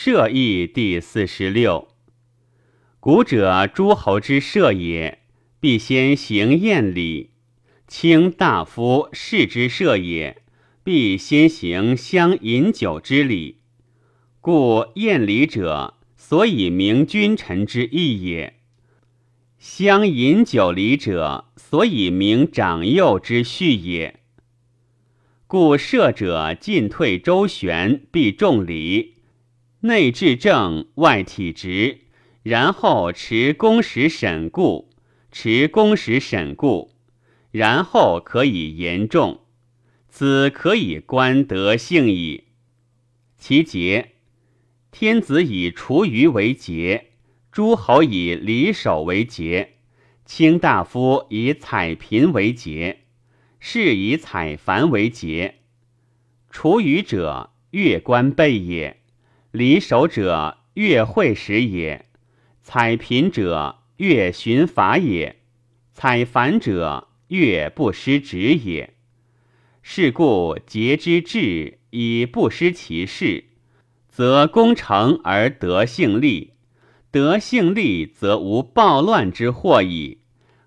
射义第四十六。古者诸侯之射也，必先行宴礼；卿大夫士之射也，必先行相饮酒之礼。故宴礼者，所以明君臣之义也；相饮酒礼者，所以明长幼之序也。故射者进退周旋，必重礼。内治政，外体直，然后持公时审固，持公时审固，然后可以言重，此可以观德性矣。其节，天子以厨余为节，诸侯以礼守为节，卿大夫以采贫为节，士以采繁为节。厨余者，月官备也。离守者，越会时也；采贫者，越寻法也；采繁者，越不失职也。是故节之治，以不失其事，则功成而德性立；德性立，则无暴乱之祸矣。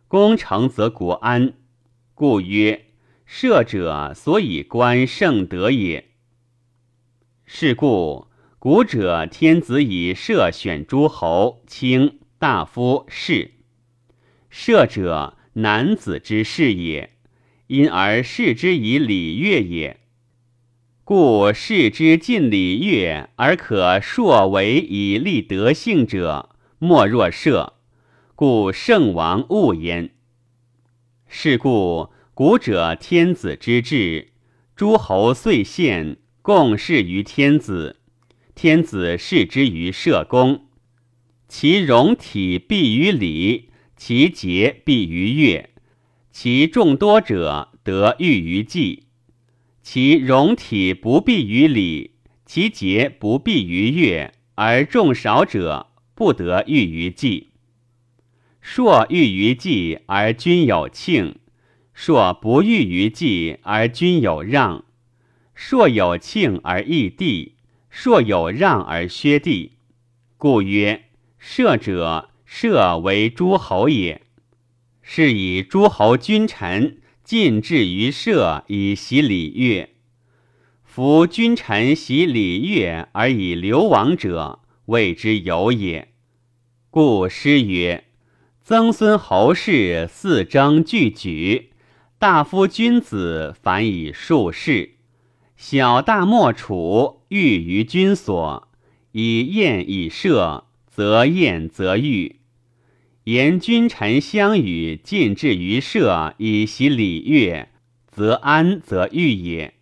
功成则国安。故曰：射者，所以观圣德也。是故。古者天子以射选诸侯、卿、大夫、士。射者，男子之事也，因而视之以礼乐也。故视之尽礼乐而可硕为以立德性者，莫若射。故圣王恶焉。是故古者天子之治，诸侯遂献，共事于天子。天子视之于社公，其容体必于礼，其节必于乐，其众多者得欲于祭。其容体不必于礼，其节不必于乐，而众少者不得欲于祭。硕欲于祭而君有庆，硕不欲于祭而君有让，硕有庆而异地。若有让而削地，故曰：射者，射为诸侯也。是以诸侯君臣尽至于射以习礼乐。夫君臣习礼乐而以流亡者，谓之有也。故诗曰：“曾孙侯氏四征俱举，大夫君子反以数事。”小大莫处，欲于君所，以宴以射，则宴则欲。言君臣相与，尽至于射，以习礼乐，则安则欲也。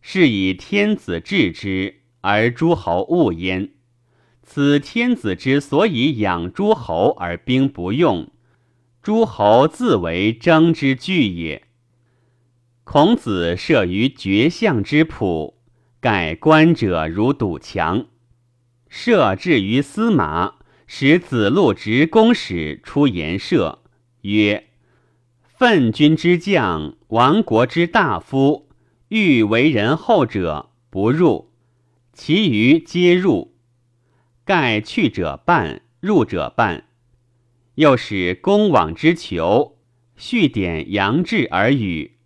是以天子治之，而诸侯恶焉。此天子之所以养诸侯而兵不用，诸侯自为争之具也。孔子设于绝相之朴，盖观者如堵墙。射至于司马，使子路执公使出言射，曰：“奋军之将，亡国之大夫，欲为人后者不入，其余皆入。盖去者半，入者半。又使公往之囚，续典杨志而语。”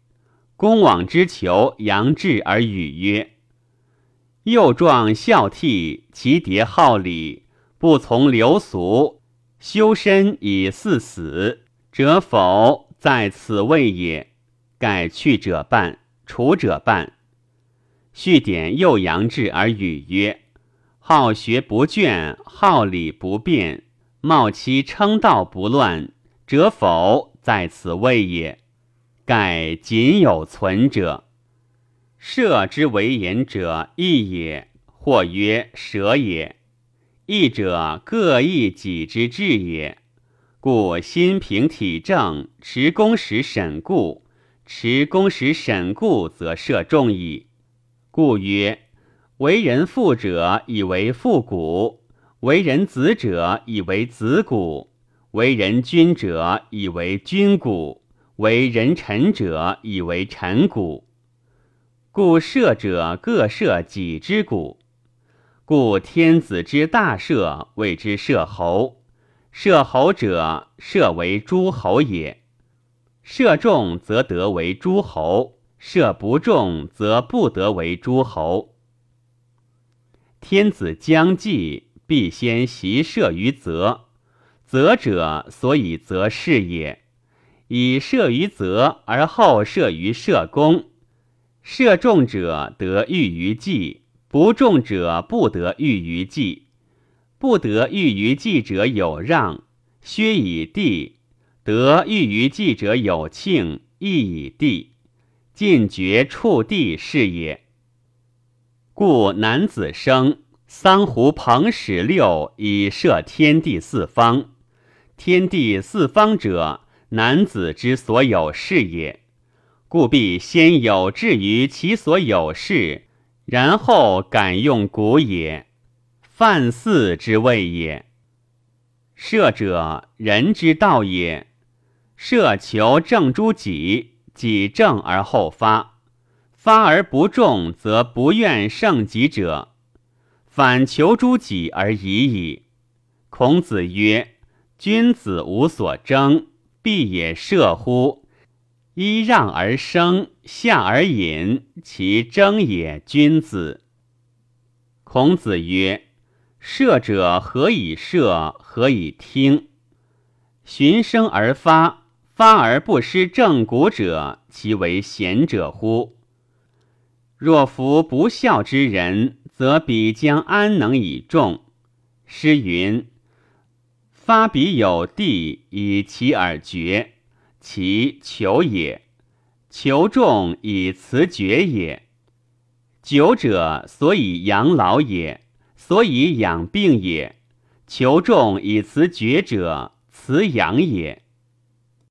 公往之求，杨志而语曰：“幼壮孝悌，其迭好礼，不从流俗，修身以四死者否？在此位也。改去者半，除者半。”续典又杨志而语曰：“好学不倦，好礼不变，冒其称道不乱者否？在此位也。”盖仅有存者，射之为言者义也，或曰舍也。义者各异己之志也。故心平体正，持公时审固，持公时审固，则射众矣。故曰：为人父者以为父骨，为人子者以为子骨，为人君者以为君骨。为人臣者，以为臣骨，故射者各射己之骨。故天子之大赦谓之射侯。射侯者，射为诸侯也。射众则得为诸侯，射不众则不得为诸侯。天子将祭，必先习射于泽。泽者，所以择事也。以射于泽而后射于射公。射众者得御于祭，不中者不得御于祭。不得御于祭者有让，削以地；得御于祭者有庆，亦以地。尽绝触地是也。故男子生，桑胡朋始六以摄天地四方。天地四方者，男子之所有事也。故必先有志于其所有事，然后敢用古也。犯四之谓也。射者，人之道也。射求正诸己，己正而后发，发而不中，则不愿胜己者，反求诸己而已矣。孔子曰：“君子无所争，必也射乎？”揖让而生，下而隐，其争也君子。孔子曰：“射者何以射？何以听？循声而发，发而不失正骨者，其为贤者乎？若夫不孝之人，则彼将安能以众？诗云：‘发彼有地，以其耳绝。’”其求也，求众以辞绝也。久者所以养老也，所以养病也。求众以辞绝者，辞养也。